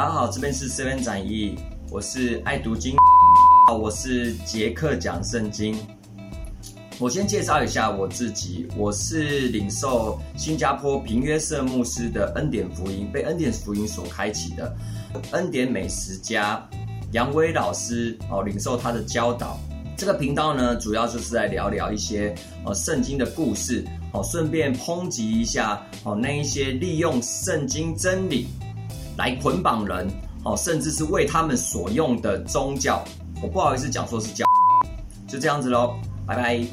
大家好，这边是 Seven 展翼，我是爱读经，我是杰克讲圣经。我先介绍一下我自己，我是领受新加坡平约瑟牧师的恩典福音，被恩典福音所开启的恩典美食家杨威老师哦，领受他的教导。这个频道呢，主要就是在聊聊一些呃圣经的故事，哦，顺便抨击一下哦那一些利用圣经真理来捆绑人，哦，甚至是为他们所用的宗教。我不好意思讲说是教，就这样子喽，拜拜。